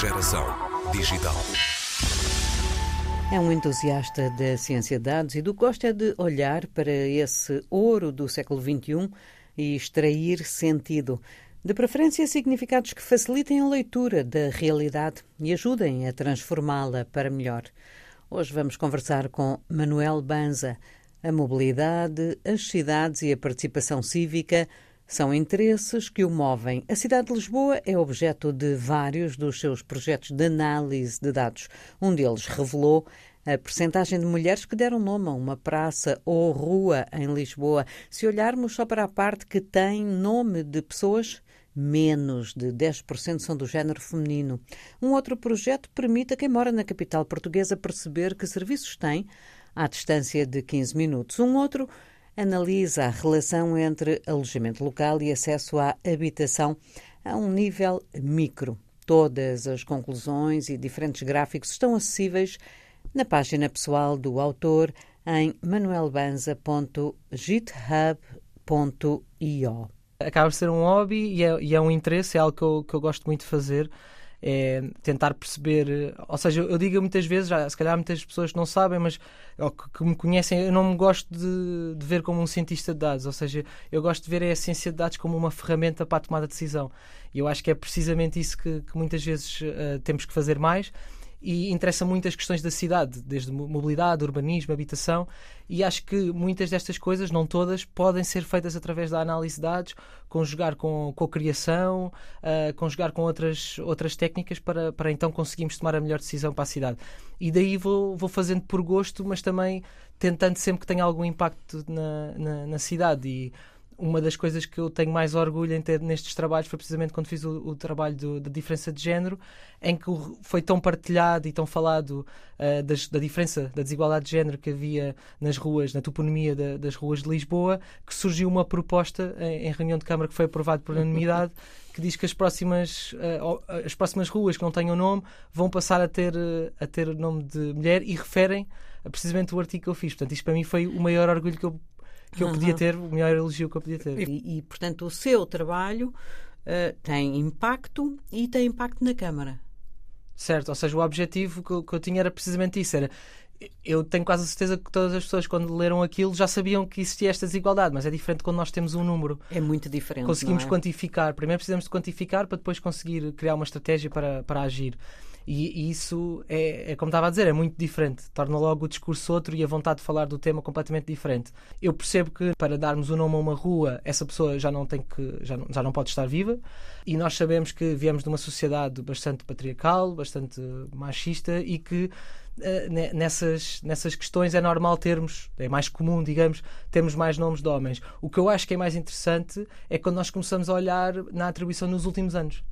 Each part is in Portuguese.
Geração digital. É um entusiasta da ciência de dados e do que gosta é de olhar para esse ouro do século XXI e extrair sentido. De preferência, significados que facilitem a leitura da realidade e ajudem a transformá-la para melhor. Hoje vamos conversar com Manuel Banza. A mobilidade, as cidades e a participação cívica são interesses que o movem. A cidade de Lisboa é objeto de vários dos seus projetos de análise de dados. Um deles revelou a percentagem de mulheres que deram nome a uma praça ou rua em Lisboa. Se olharmos só para a parte que tem nome de pessoas, menos de 10% são do género feminino. Um outro projeto permite a quem mora na capital portuguesa perceber que serviços tem à distância de 15 minutos. Um outro analisa a relação entre alojamento local e acesso à habitação a um nível micro. Todas as conclusões e diferentes gráficos estão acessíveis na página pessoal do autor em manuelbanza.github.io. Acaba por ser um hobby e é, e é um interesse, é algo que eu, que eu gosto muito de fazer é tentar perceber. Ou seja, eu digo muitas vezes, já, se calhar muitas pessoas não sabem, mas que, que me conhecem, eu não me gosto de, de, ver como um cientista de dados. Ou seja, eu gosto de ver a ciência de dados como uma ferramenta para a tomada de decisão. E eu acho que é precisamente isso que, que muitas vezes uh, temos que fazer mais e interessa muito as questões da cidade, desde mobilidade, urbanismo, habitação, e acho que muitas destas coisas, não todas, podem ser feitas através da análise de dados, conjugar com, com a criação, uh, conjugar com outras, outras técnicas para, para então conseguirmos tomar a melhor decisão para a cidade. E daí vou, vou fazendo por gosto, mas também tentando sempre que tenha algum impacto na, na, na cidade. E uma das coisas que eu tenho mais orgulho em ter nestes trabalhos foi precisamente quando fiz o, o trabalho da diferença de género, em que foi tão partilhado e tão falado uh, das, da diferença, da desigualdade de género que havia nas ruas, na toponomia da, das ruas de Lisboa, que surgiu uma proposta em, em reunião de Câmara que foi aprovada por unanimidade, que diz que as próximas, uh, as próximas ruas que não tenham nome vão passar a ter, uh, a ter nome de mulher e referem precisamente o artigo que eu fiz. Portanto, isto para mim foi o maior orgulho que eu que eu podia ter, o melhor elogio que eu podia ter. E, e portanto, o seu trabalho uh, tem impacto e tem impacto na Câmara. Certo, ou seja, o objetivo que eu, que eu tinha era precisamente isso, era eu tenho quase a certeza que todas as pessoas, quando leram aquilo, já sabiam que existia esta desigualdade, mas é diferente quando nós temos um número. É muito diferente. Conseguimos é? quantificar. Primeiro precisamos de quantificar para depois conseguir criar uma estratégia para, para agir. E, e isso é, é, como estava a dizer, é muito diferente. Torna logo o discurso outro e a vontade de falar do tema completamente diferente. Eu percebo que para darmos o um nome a uma rua, essa pessoa já não tem que já não, já não pode estar viva. E nós sabemos que viemos de uma sociedade bastante patriarcal, bastante machista e que Uh, nessas, nessas questões é normal termos, é mais comum, digamos, termos mais nomes de homens. O que eu acho que é mais interessante é quando nós começamos a olhar na atribuição nos últimos anos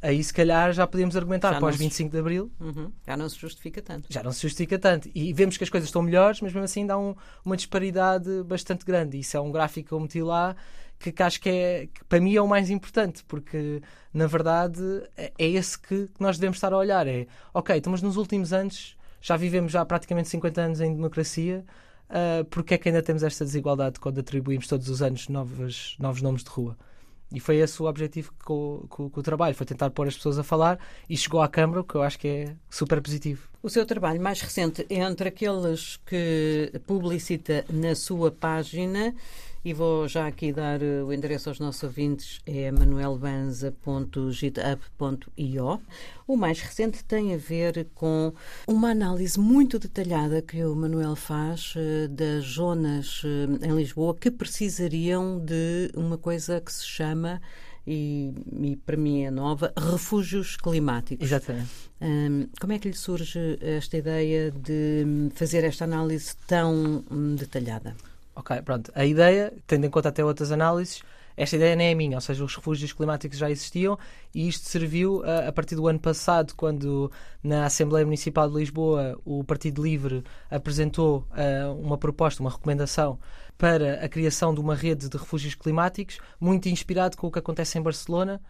aí se calhar já podemos argumentar já pós 25 de Abril. Uhum. Já não se justifica tanto. Já não se justifica tanto. E vemos que as coisas estão melhores, mas mesmo assim dá um, uma disparidade bastante grande. Isso é um gráfico que eu meti lá que, que acho que, é, que para mim é o mais importante, porque na verdade é, é esse que, que nós devemos estar a olhar. É, ok, estamos nos últimos anos, já vivemos já praticamente 50 anos em democracia, uh, porque é que ainda temos esta desigualdade quando atribuímos todos os anos novos, novos nomes de rua? E foi esse o objetivo com, com, com, o trabalho, foi tentar pôr as pessoas a falar e chegou à Câmara, o que eu acho que é super positivo. O seu trabalho mais recente é entre aqueles que publicita na sua página e vou já aqui dar eh, o endereço aos nossos ouvintes, é manuelbanza.github.io. O mais recente tem a ver com uma análise muito detalhada que o Manuel faz eh, das zonas eh, em Lisboa que precisariam de uma coisa que se chama e, e, para mim é nova, refúgios climáticos. Exatamente. Um, como é que lhe surge esta ideia de fazer esta análise tão hum, detalhada? Ok, pronto. A ideia, tendo em conta até outras análises, esta ideia nem é minha, ou seja, os refúgios climáticos já existiam e isto serviu a, a, partir do ano passado, quando na Assembleia Municipal de Lisboa o Partido Livre apresentou uh, uma proposta, uma recomendação para a criação de uma rede de refúgios climáticos, muito inspirado com o que acontece em Barcelona,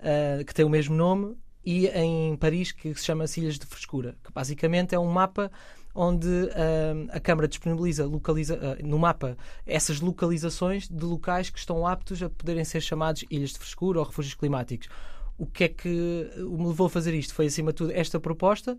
uh, que tem o mesmo nome, e em Paris, que se chama Ilhas de Frescura, que basicamente é um mapa onde uh, a Câmara disponibiliza localiza, uh, no mapa essas localizações de locais que estão aptos a poderem ser chamados ilhas de frescura ou refúgios climáticos. o que é que me levou a fazer isto? Foi, acima de tudo, esta proposta,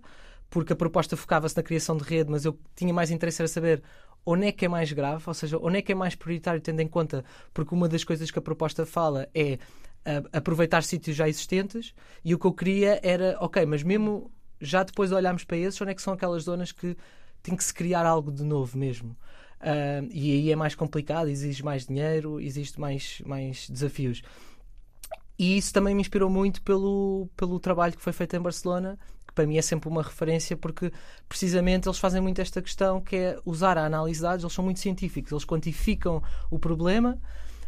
porque a proposta focava-se na criação de rede, mas eu tinha mais interesse em saber onde é que é mais grave, ou seja, onde é que é mais prioritário, tendo em conta, porque uma das coisas que a proposta fala é uh, aproveitar sítios já existentes, e o que eu queria era, ok, mas mesmo já depois de olharmos para esses, onde é que são aquelas zonas que tem que se criar algo de novo mesmo? Uh, e aí é mais complicado, exige mais dinheiro, existe mais, mais desafios. E isso também me inspirou muito pelo, pelo trabalho que foi feito em Barcelona, que para mim é sempre uma referência, porque precisamente eles fazem muito esta questão que é usar a análise de dados, eles são muito científicos, eles quantificam o problema,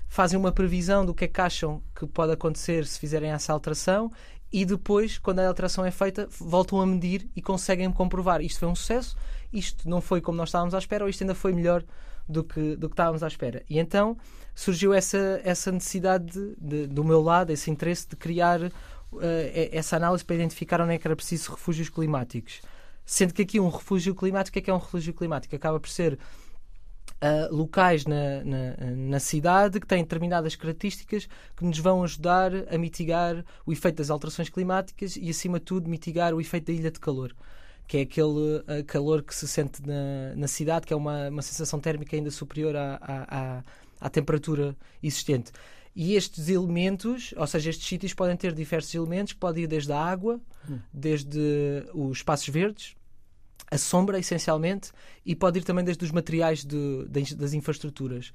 fazem uma previsão do que é que acham que pode acontecer se fizerem essa alteração e depois, quando a alteração é feita, voltam a medir e conseguem comprovar isto foi um sucesso, isto não foi como nós estávamos à espera, ou isto ainda foi melhor do que, do que estávamos à espera. E então surgiu essa, essa necessidade de, de, do meu lado, esse interesse de criar uh, essa análise para identificar onde é que era preciso refúgios climáticos. Sendo que aqui um refúgio climático, o que é, que é um refúgio climático? Acaba por ser Uh, locais na, na, na, cidade que têm determinadas características que nos vão ajudar a mitigar o efeito das alterações climáticas e, acima de tudo, mitigar o efeito da ilha de calor. Que é aquele uh, calor que se sente na, na cidade, que é uma, uma sensação térmica ainda superior à, à, à temperatura existente. E estes elementos, ou seja, estes sítios podem ter diversos elementos, que podem ir desde a água, hum. desde os espaços verdes, a sombra, essencialmente, e pode ir também desde os materiais de, de, das infraestruturas.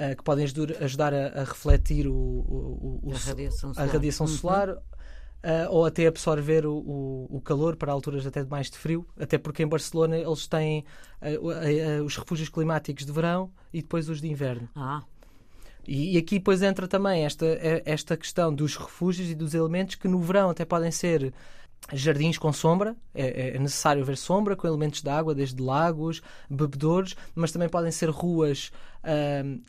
Uh, que podem ajudar a, a refletir o, o, o, a radiação solar, a radiação uhum. solar uh, ou até absorver o, calor para alturas até de mais de frio, até porque em Barcelona eles têm uh, os refúgios climáticos de verão e depois os de inverno. Ah. E, e aqui depois entra também esta, esta questão dos refúgios e dos elementos que no verão até podem ser jardins com sombra, é, é, necessário ver sombra com elementos de água, desde lagos, bebedouros, mas também podem ser ruas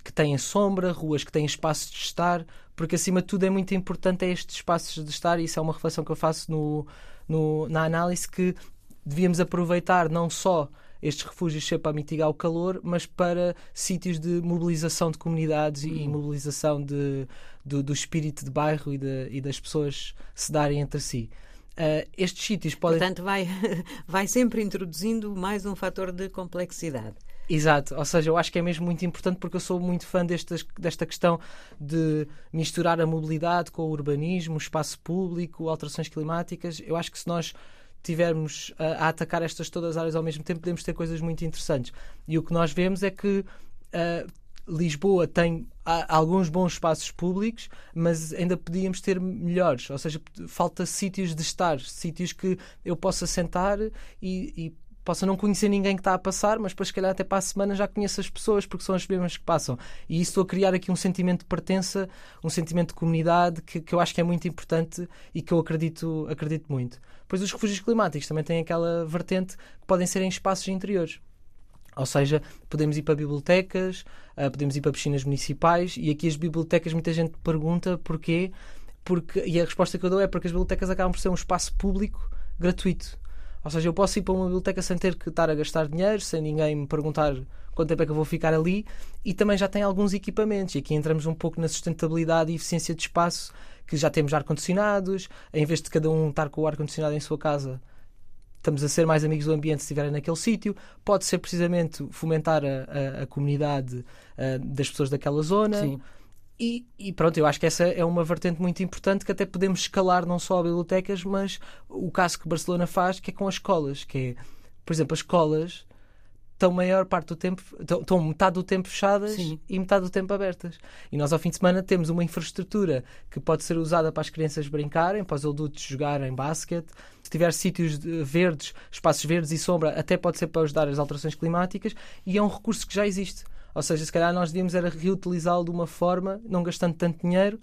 que têm sombra, ruas que têm espaços de estar, porque acima de tudo é muito importante é estes espaços de estar, e isso é uma reflexão que eu faço no, no, na análise, que devíamos aproveitar não só estes refúgios ser para mitigar o calor, mas para sítios de mobilização de comunidades e uhum. mobilização de, do, do espírito de bairro e, de, e das pessoas se darem entre si. Uh, estes sítios podem. Portanto, vai, vai sempre introduzindo mais um fator de complexidade. Exato, ou seja, eu acho que é mesmo muito importante porque eu sou muito fã destas, desta questão de misturar a mobilidade com o urbanismo, o espaço público, alterações climáticas. Eu acho que se nós tivermos a, a atacar estas todas as áreas ao mesmo tempo, podemos ter coisas muito interessantes. E o que nós vemos é que uh, Lisboa tem alguns bons espaços públicos, mas ainda podíamos ter melhores. Ou seja, falta sítios de estar, sítios que eu possa sentar e, e possa não conhecer ninguém que está a passar, mas depois, se calhar, até para a semana já conheço as pessoas porque são as mesmas que passam. E isso estou a criar aqui um sentimento de pertença, um sentimento de comunidade que, que eu acho que é muito importante e que eu acredito, acredito muito. Pois os refúgios climáticos também têm aquela vertente que podem ser em espaços interiores. Ou seja, podemos ir para bibliotecas, uh, podemos ir para piscinas municipais e aqui as bibliotecas muita gente pergunta porquê, porque, e a resposta que eu dou é porque as bibliotecas acabam por ser um espaço público gratuito. Ou seja, eu posso ir para uma biblioteca sem ter que estar a gastar dinheiro, sem ninguém me perguntar quanto tempo é que eu vou ficar ali, e também já tem alguns equipamentos. E aqui entramos um pouco na sustentabilidade e eficiência de espaço, que já temos ar-condicionados, em vez de cada um estar com o ar-condicionado em sua casa, estamos a ser mais amigos do ambiente se estiverem naquele sítio. Pode ser precisamente fomentar a, a, a comunidade uh, das pessoas daquela zona. Sim. E, e, pronto, eu acho que essa é uma vertente muito importante que até podemos escalar não só a bibliotecas, mas o caso que Barcelona faz, que é com as escolas, que é, por exemplo, as escolas estão maior parte do tempo, estão metade do tempo fechadas Sim. e metade do tempo abertas. E nós ao fim de semana temos uma infraestrutura que pode ser usada para as crianças brincarem, para os adultos jogarem basquete. Se tiver sítios verdes, espaços verdes e sombra, até pode ser para ajudar as alterações climáticas e é um recurso que já existe. Ou seja, se calhar nós devíamos era reutilizá-lo de uma forma, não gastando tanto dinheiro,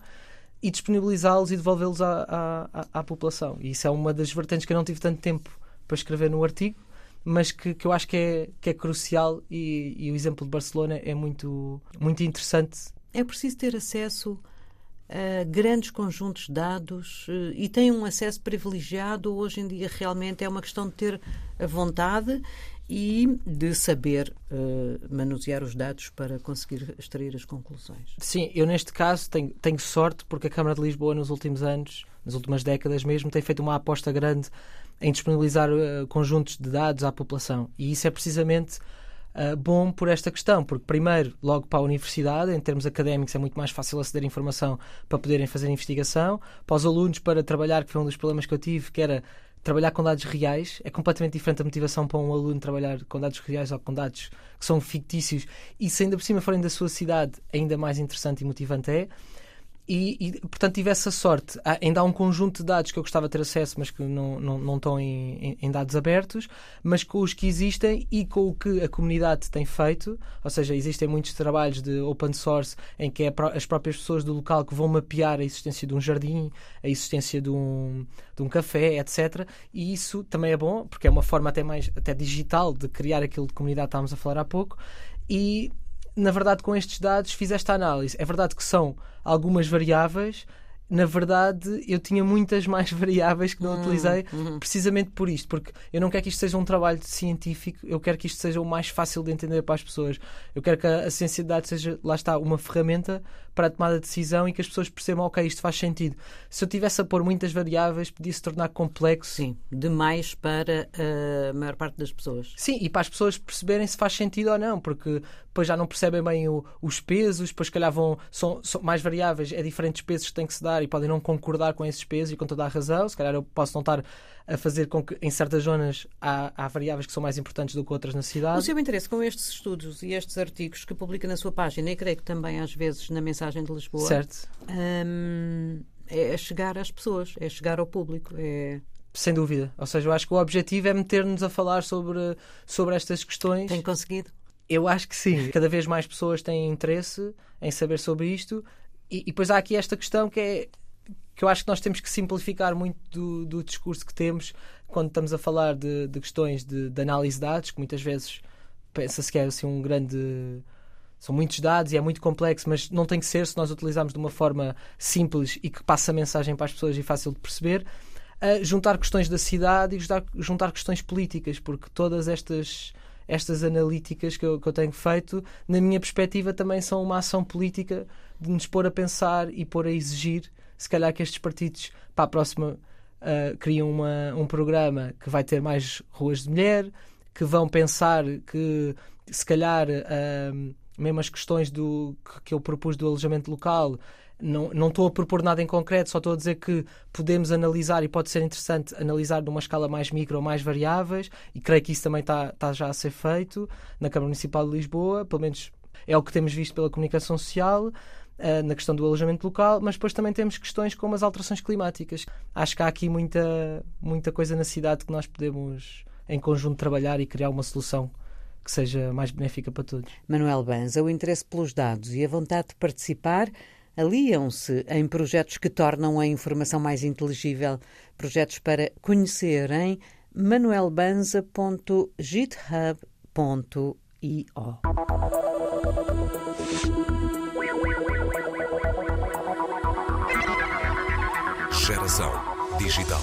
e disponibilizá-los e devolvê-los à, à, à, população. E isso é uma das vertentes que eu não tive tanto tempo para escrever no artigo, mas que, que eu acho que é, que é crucial e, e o exemplo de Barcelona é muito, muito interessante. É preciso ter acesso a grandes conjuntos de dados eh, e tem um acesso privilegiado. Hoje em dia, realmente é uma questão de ter a vontade e de saber uh, manusear os dados para conseguir extrair as conclusões. Sim, eu neste caso tenho, tenho sorte porque a Câmara de Lisboa nos últimos anos, nas últimas décadas mesmo, tem feito uma aposta grande em disponibilizar uh, conjuntos de dados à população e isso é precisamente uh, bom por esta questão, porque primeiro, logo para a universidade, em termos académicos é muito mais fácil aceder à informação para poderem fazer investigação, para os alunos para trabalhar, que foi um dos problemas que eu tive, que era trabalhar com dados reais é completamente diferente a motivação para um aluno trabalhar com dados reais ou com dados que são fictícios e se ainda por cima forem da sua cidade, ainda mais interessante e motivante é. E, e, portanto tive essa sorte. Há, ainda há um conjunto de dados que eu gostava de ter acesso, mas que não, não, não estão em, em, dados abertos, mas com os que existem e com o que a comunidade tem feito, ou seja, existem muitos trabalhos de open source em que é as próprias pessoas do local que vão mapear a existência de um jardim, a existência de um, de um café, etc. E isso também é bom, porque é uma forma até mais até digital de criar aquilo de comunidade que estávamos a falar há pouco. E na verdade, com estes dados fiz esta análise. É verdade que são algumas variáveis, na verdade, eu tinha muitas mais variáveis que não hum, utilizei, hum. precisamente por isto, porque eu não quero que isto seja um trabalho científico, eu quero que isto seja o mais fácil de entender para as pessoas. Eu quero que a, a ciência de dados seja, lá está, uma ferramenta para a tomada de decisão e que as pessoas percebam, ok, isto faz sentido. Se eu tivesse a pôr muitas variáveis, podia se tornar complexo. Sim, demais para a maior parte das pessoas. Sim, e para as pessoas perceberem se faz sentido ou não, porque depois já não percebem bem o, os pesos, depois se calhar vão, são, são mais variáveis, é diferentes pesos que têm que se dar e podem não concordar com esses pesos e com toda a razão. Se calhar eu posso não estar a fazer com que em certas zonas há, há, variáveis que são mais importantes do que outras na cidade. O seu interesse com estes estudos e estes artigos que publica na sua página, e creio que também às vezes na mensagem de Lisboa, certo. Hum, é chegar às pessoas, é chegar ao público. É... Sem dúvida. Ou seja, eu acho que o objetivo é meter-nos a falar sobre, sobre estas questões. Tem conseguido? Eu acho que sim. Cada vez mais pessoas têm interesse em saber sobre isto. E, e depois há aqui esta questão que é que eu acho que nós temos que simplificar muito do, do discurso que temos quando estamos a falar de, de questões de, de, análise de dados, que muitas vezes pensa-se que é assim, um grande. São muitos dados e é muito complexo, mas não tem que ser se nós utilizarmos de uma forma simples e que passe a mensagem para as pessoas e fácil de perceber. Juntar questões da cidade e juntar, questões políticas, porque todas estas estas analíticas que eu, que eu, tenho feito, na minha perspectiva, também são uma ação política de nos pôr a pensar e pôr a exigir se calhar que estes partidos para a próxima uh, uma, um programa que vai ter mais ruas de mulher, que vão pensar que se calhar uh, mesmo as questões do, que, que eu propus do alojamento local não, não estou a propor nada em concreto, só estou a dizer que podemos analisar e pode ser interessante analisar numa escala mais micro ou mais variáveis, e creio que isso também está, está já a ser feito na Câmara Municipal de Lisboa, pelo menos é o que temos visto pela comunicação social. Eh, na questão do alojamento local, mas depois também temos questões como as alterações climáticas. Acho que há aqui muita, muita coisa na cidade que nós podemos, em conjunto, trabalhar e criar uma solução que seja mais benéfica para todos. Manuel Banza, o interesse pelos dados e a vontade de participar aliam-se em projetos que tornam a informação mais inteligível, projetos para conhecer em manuelbanza.github.io. Geração digital.